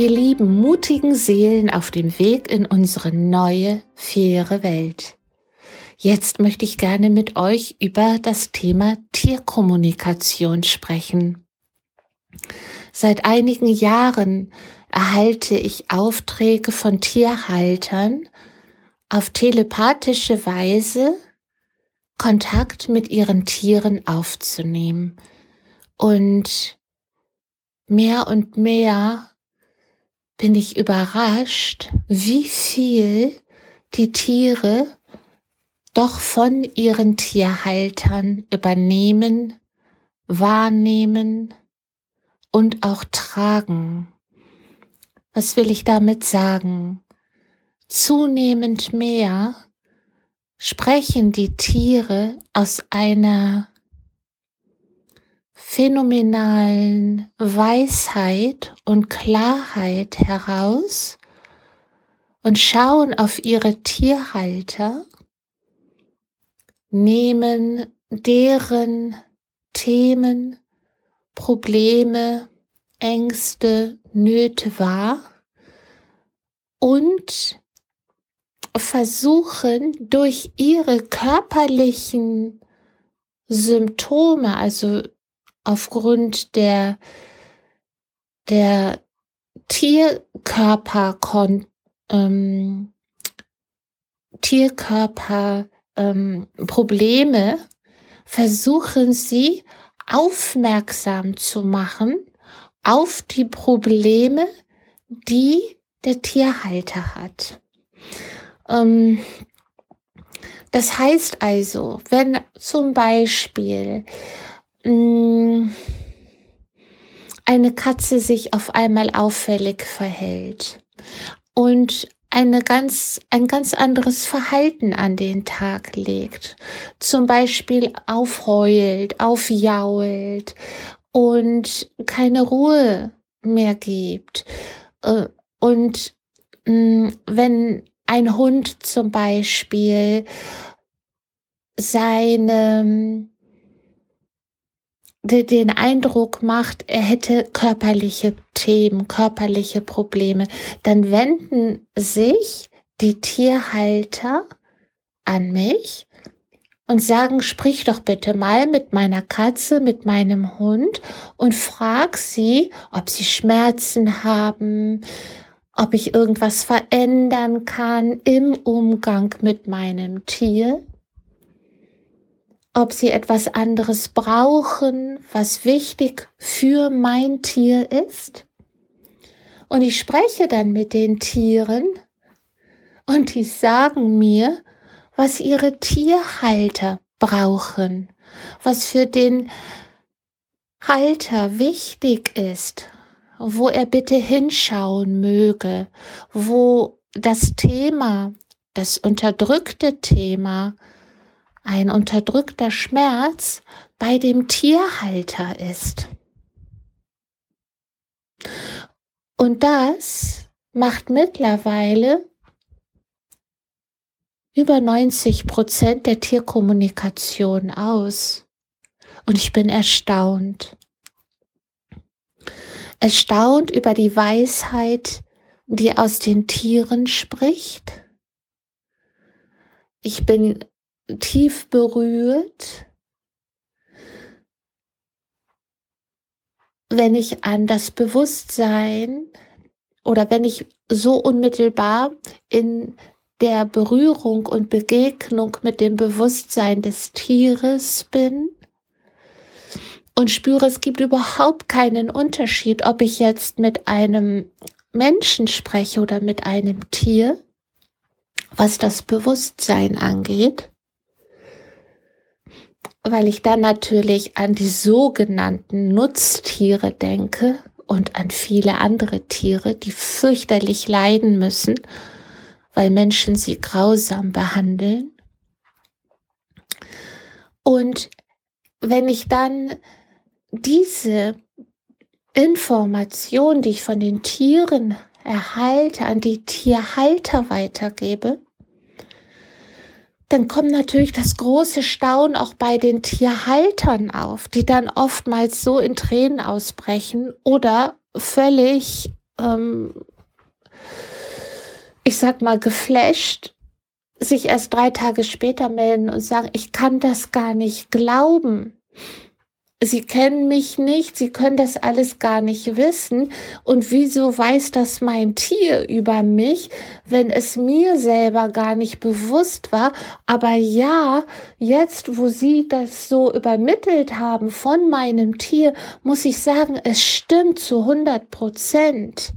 ihr lieben, mutigen Seelen auf dem Weg in unsere neue, faire Welt. Jetzt möchte ich gerne mit euch über das Thema Tierkommunikation sprechen. Seit einigen Jahren erhalte ich Aufträge von Tierhaltern, auf telepathische Weise Kontakt mit ihren Tieren aufzunehmen. Und mehr und mehr bin ich überrascht, wie viel die Tiere doch von ihren Tierhaltern übernehmen, wahrnehmen und auch tragen. Was will ich damit sagen? Zunehmend mehr sprechen die Tiere aus einer phänomenalen Weisheit und Klarheit heraus und schauen auf ihre Tierhalter, nehmen deren Themen, Probleme, Ängste, Nöte wahr und versuchen durch ihre körperlichen Symptome, also aufgrund der, der Tierkörper, ähm, Tierkörper ähm, Probleme versuchen sie aufmerksam zu machen auf die Probleme, die der Tierhalter hat. Ähm, das heißt also, wenn zum Beispiel eine Katze sich auf einmal auffällig verhält und eine ganz, ein ganz anderes Verhalten an den Tag legt. Zum Beispiel aufheult, aufjault und keine Ruhe mehr gibt. Äh, und mm, wenn ein Hund zum Beispiel seine den Eindruck macht, er hätte körperliche Themen, körperliche Probleme, dann wenden sich die Tierhalter an mich und sagen, sprich doch bitte mal mit meiner Katze, mit meinem Hund und frag sie, ob sie Schmerzen haben, ob ich irgendwas verändern kann im Umgang mit meinem Tier ob sie etwas anderes brauchen, was wichtig für mein Tier ist. Und ich spreche dann mit den Tieren und die sagen mir, was ihre Tierhalter brauchen, was für den Halter wichtig ist, wo er bitte hinschauen möge, wo das Thema, das unterdrückte Thema, ein unterdrückter Schmerz bei dem Tierhalter ist. Und das macht mittlerweile über 90 Prozent der Tierkommunikation aus. Und ich bin erstaunt. Erstaunt über die Weisheit, die aus den Tieren spricht. Ich bin tief berührt, wenn ich an das Bewusstsein oder wenn ich so unmittelbar in der Berührung und Begegnung mit dem Bewusstsein des Tieres bin und spüre, es gibt überhaupt keinen Unterschied, ob ich jetzt mit einem Menschen spreche oder mit einem Tier, was das Bewusstsein angeht weil ich dann natürlich an die sogenannten Nutztiere denke und an viele andere Tiere, die fürchterlich leiden müssen, weil Menschen sie grausam behandeln. Und wenn ich dann diese Information, die ich von den Tieren erhalte, an die Tierhalter weitergebe, dann kommt natürlich das große Staunen auch bei den Tierhaltern auf, die dann oftmals so in Tränen ausbrechen oder völlig ähm, ich sag mal, geflasht, sich erst drei Tage später melden und sagen, ich kann das gar nicht glauben. Sie kennen mich nicht, Sie können das alles gar nicht wissen. Und wieso weiß das mein Tier über mich, wenn es mir selber gar nicht bewusst war? Aber ja, jetzt, wo Sie das so übermittelt haben von meinem Tier, muss ich sagen, es stimmt zu 100 Prozent.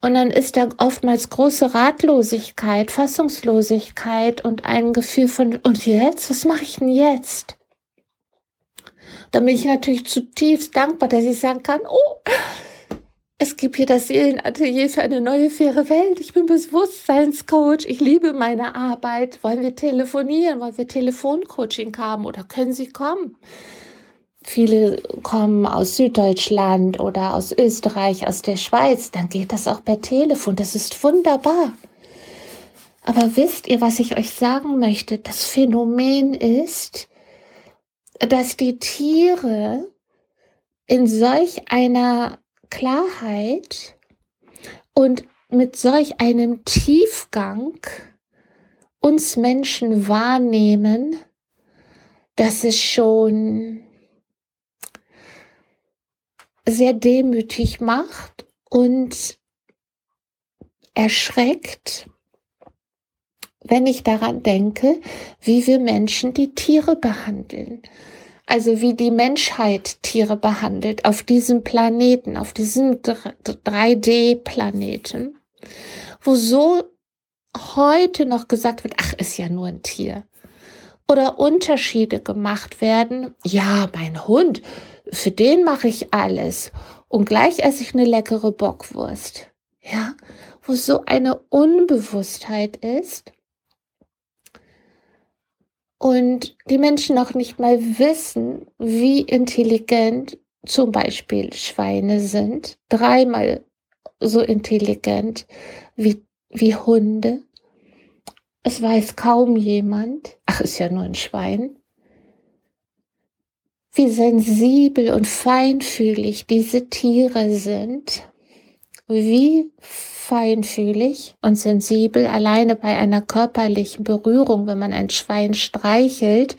Und dann ist da oftmals große Ratlosigkeit, Fassungslosigkeit und ein Gefühl von, und jetzt? Was mache ich denn jetzt? Da bin ich natürlich zutiefst dankbar, dass ich sagen kann, oh, es gibt hier das Seelenatelier für eine neue, faire Welt. Ich bin Bewusstseinscoach. Ich liebe meine Arbeit. Wollen wir telefonieren? Wollen wir Telefoncoaching haben oder können Sie kommen? Viele kommen aus Süddeutschland oder aus Österreich, aus der Schweiz. Dann geht das auch per Telefon. Das ist wunderbar. Aber wisst ihr, was ich euch sagen möchte? Das Phänomen ist, dass die Tiere in solch einer Klarheit und mit solch einem Tiefgang uns Menschen wahrnehmen, dass es schon sehr demütig macht und erschreckt, wenn ich daran denke, wie wir Menschen die Tiere behandeln. Also wie die Menschheit Tiere behandelt auf diesem Planeten, auf diesem 3D-Planeten, wo so heute noch gesagt wird, ach, ist ja nur ein Tier. Oder Unterschiede gemacht werden. Ja, mein Hund, für den mache ich alles. Und gleich esse ich eine leckere Bockwurst. Ja, wo so eine Unbewusstheit ist und die Menschen noch nicht mal wissen, wie intelligent zum Beispiel Schweine sind, dreimal so intelligent wie, wie Hunde. Es weiß kaum jemand, ach, ist ja nur ein Schwein, wie sensibel und feinfühlig diese Tiere sind, wie feinfühlig und sensibel alleine bei einer körperlichen Berührung, wenn man ein Schwein streichelt,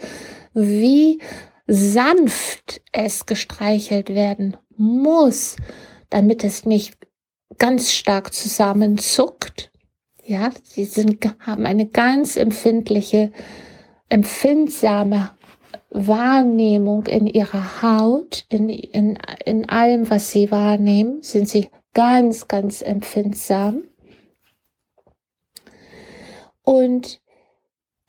wie sanft es gestreichelt werden muss, damit es nicht ganz stark zusammenzuckt. Ja, sie sind, haben eine ganz empfindliche, empfindsame Wahrnehmung in ihrer Haut, in, in, in allem, was sie wahrnehmen, sind sie ganz, ganz empfindsam. Und,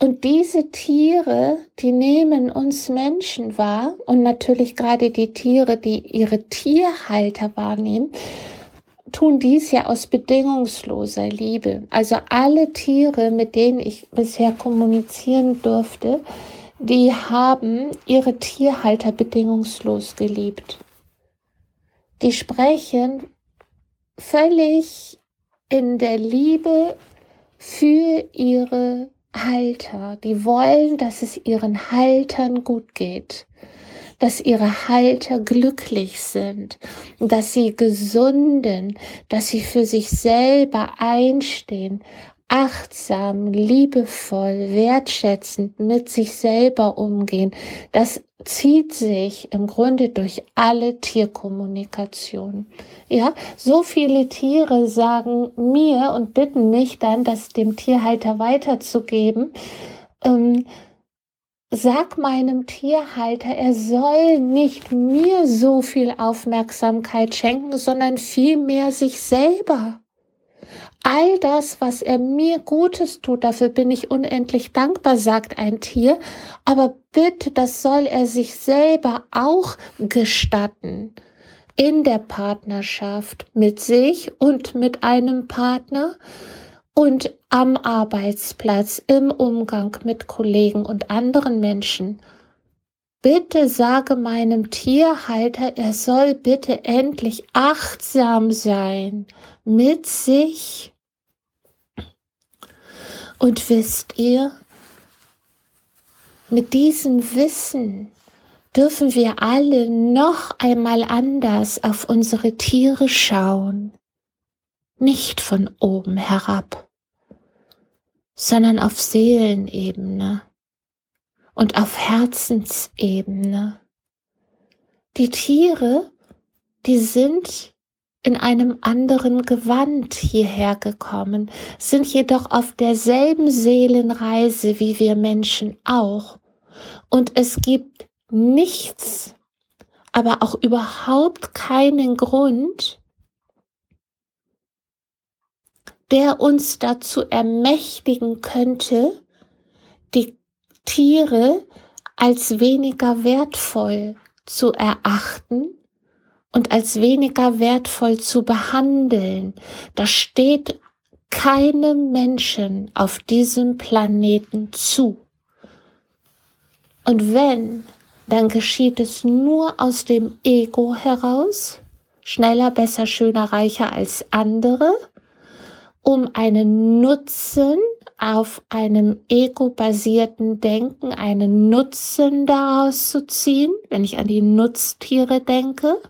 und diese Tiere, die nehmen uns Menschen wahr und natürlich gerade die Tiere, die ihre Tierhalter wahrnehmen, tun dies ja aus bedingungsloser Liebe. Also alle Tiere, mit denen ich bisher kommunizieren durfte, die haben ihre Tierhalter bedingungslos geliebt. Die sprechen völlig in der Liebe für ihre Halter. Die wollen, dass es ihren Haltern gut geht, dass ihre Halter glücklich sind, dass sie gesunden, dass sie für sich selber einstehen, achtsam, liebevoll, wertschätzend mit sich selber umgehen. Das zieht sich im Grunde durch alle Tierkommunikation. Ja, so viele Tiere sagen mir und bitten mich dann, das dem Tierhalter weiterzugeben. Ähm, sag meinem Tierhalter, er soll nicht mir so viel Aufmerksamkeit schenken, sondern vielmehr sich selber all das, was er mir Gutes tut, dafür bin ich unendlich dankbar, sagt ein Tier. Aber bitte, das soll er sich selber auch gestatten. In der Partnerschaft mit sich und mit einem Partner und am Arbeitsplatz, im Umgang mit Kollegen und anderen Menschen. Bitte sage meinem Tierhalter, er soll bitte endlich achtsam sein mit sich und wisst ihr, mit diesem Wissen, dürfen wir alle noch einmal anders auf unsere Tiere schauen. Nicht von oben herab, sondern auf Seelenebene und auf Herzensebene. Die Tiere, die sind in einem anderen Gewand hierher gekommen, sind jedoch auf derselben Seelenreise wie wir Menschen auch. Und es gibt nichts, aber auch überhaupt keinen Grund, der uns dazu ermächtigen könnte, die Tiere als weniger wertvoll zu erachten und als weniger wertvoll zu behandeln. Das steht keinem Menschen auf diesem Planeten zu. Und wenn, dann geschieht es nur aus dem Ego heraus, schneller, besser, schöner, reicher als andere, um einen Nutzen auf einem ego-basierten Denken, einen Nutzen daraus zu ziehen, wenn ich an die Nutztiere denke,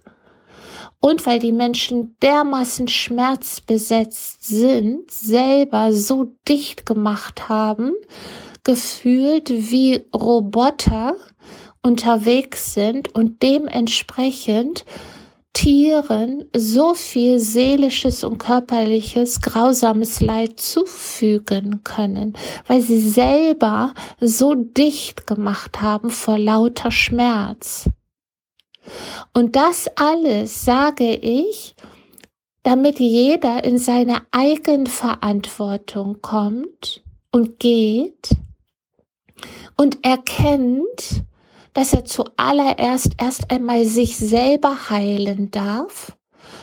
und weil die Menschen dermaßen schmerzbesetzt sind, selber so dicht gemacht haben, gefühlt wie Roboter unterwegs sind und dementsprechend Tieren so viel seelisches und körperliches grausames Leid zufügen können, weil sie selber so dicht gemacht haben vor lauter Schmerz. Und das alles sage ich, damit jeder in seine Eigenverantwortung kommt und geht und erkennt, dass er zuallererst erst einmal sich selber heilen darf,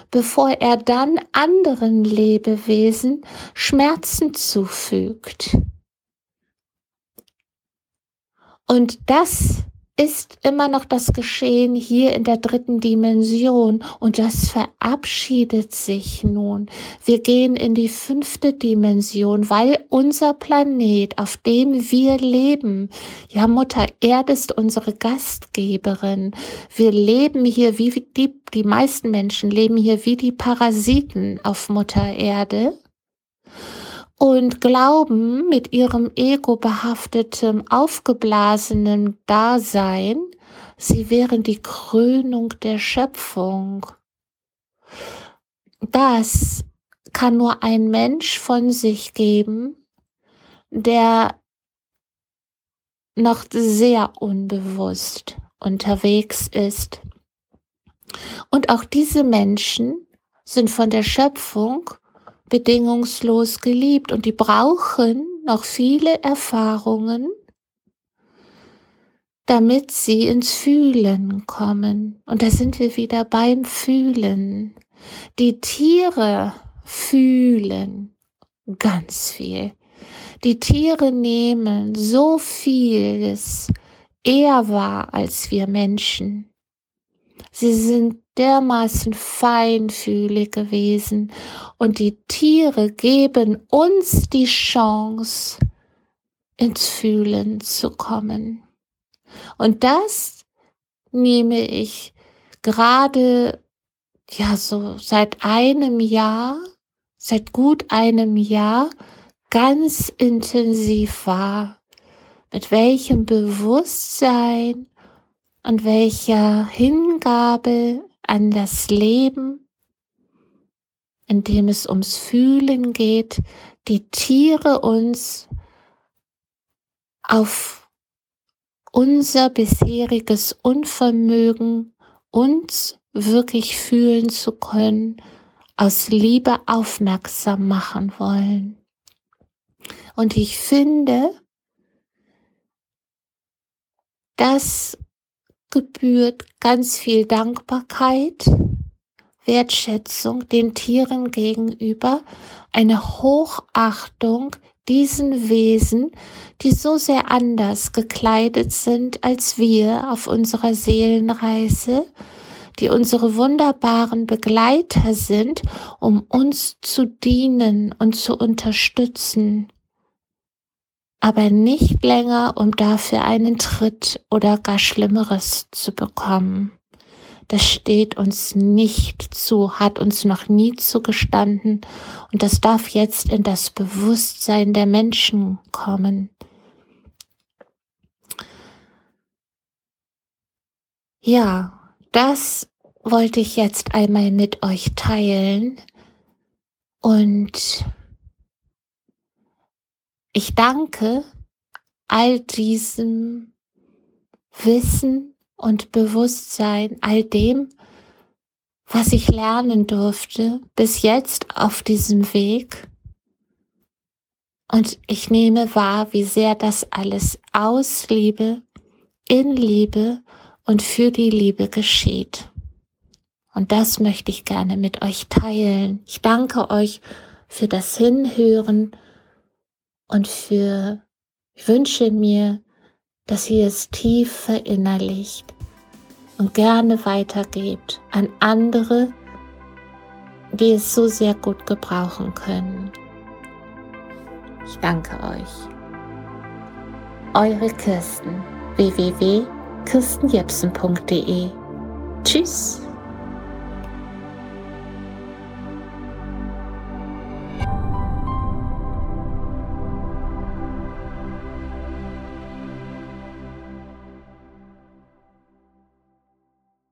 bevor er dann anderen Lebewesen Schmerzen zufügt. Und das ist immer noch das Geschehen hier in der dritten Dimension und das verabschiedet sich nun. Wir gehen in die fünfte Dimension, weil unser Planet, auf dem wir leben, ja Mutter Erde ist unsere Gastgeberin. Wir leben hier wie die, die meisten Menschen leben hier wie die Parasiten auf Mutter Erde und glauben mit ihrem ego behaftetem, aufgeblasenen Dasein, sie wären die Krönung der Schöpfung. Das kann nur ein Mensch von sich geben, der noch sehr unbewusst unterwegs ist. Und auch diese Menschen sind von der Schöpfung bedingungslos geliebt und die brauchen noch viele Erfahrungen, damit sie ins Fühlen kommen. Und da sind wir wieder beim Fühlen. Die Tiere fühlen ganz viel. Die Tiere nehmen so vieles eher wahr als wir Menschen. Sie sind dermaßen feinfühlig gewesen und die Tiere geben uns die Chance, ins Fühlen zu kommen. Und das nehme ich gerade, ja, so seit einem Jahr, seit gut einem Jahr ganz intensiv wahr. Mit welchem Bewusstsein und welcher Hingabe an das Leben, in dem es ums Fühlen geht, die Tiere uns auf unser bisheriges Unvermögen, uns wirklich fühlen zu können, aus Liebe aufmerksam machen wollen. Und ich finde, dass gebührt ganz viel Dankbarkeit, Wertschätzung den Tieren gegenüber, eine Hochachtung diesen Wesen, die so sehr anders gekleidet sind als wir auf unserer Seelenreise, die unsere wunderbaren Begleiter sind, um uns zu dienen und zu unterstützen. Aber nicht länger, um dafür einen Tritt oder gar Schlimmeres zu bekommen. Das steht uns nicht zu, hat uns noch nie zugestanden und das darf jetzt in das Bewusstsein der Menschen kommen. Ja, das wollte ich jetzt einmal mit euch teilen und ich danke all diesem Wissen und Bewusstsein, all dem, was ich lernen durfte bis jetzt auf diesem Weg. Und ich nehme wahr, wie sehr das alles aus Liebe, in Liebe und für die Liebe geschieht. Und das möchte ich gerne mit euch teilen. Ich danke euch für das Hinhören und für, ich wünsche mir, dass ihr es tief verinnerlicht und gerne weitergebt an andere, die es so sehr gut gebrauchen können. Ich danke euch. Eure Kirsten www.kirstenjepsen.de Tschüss.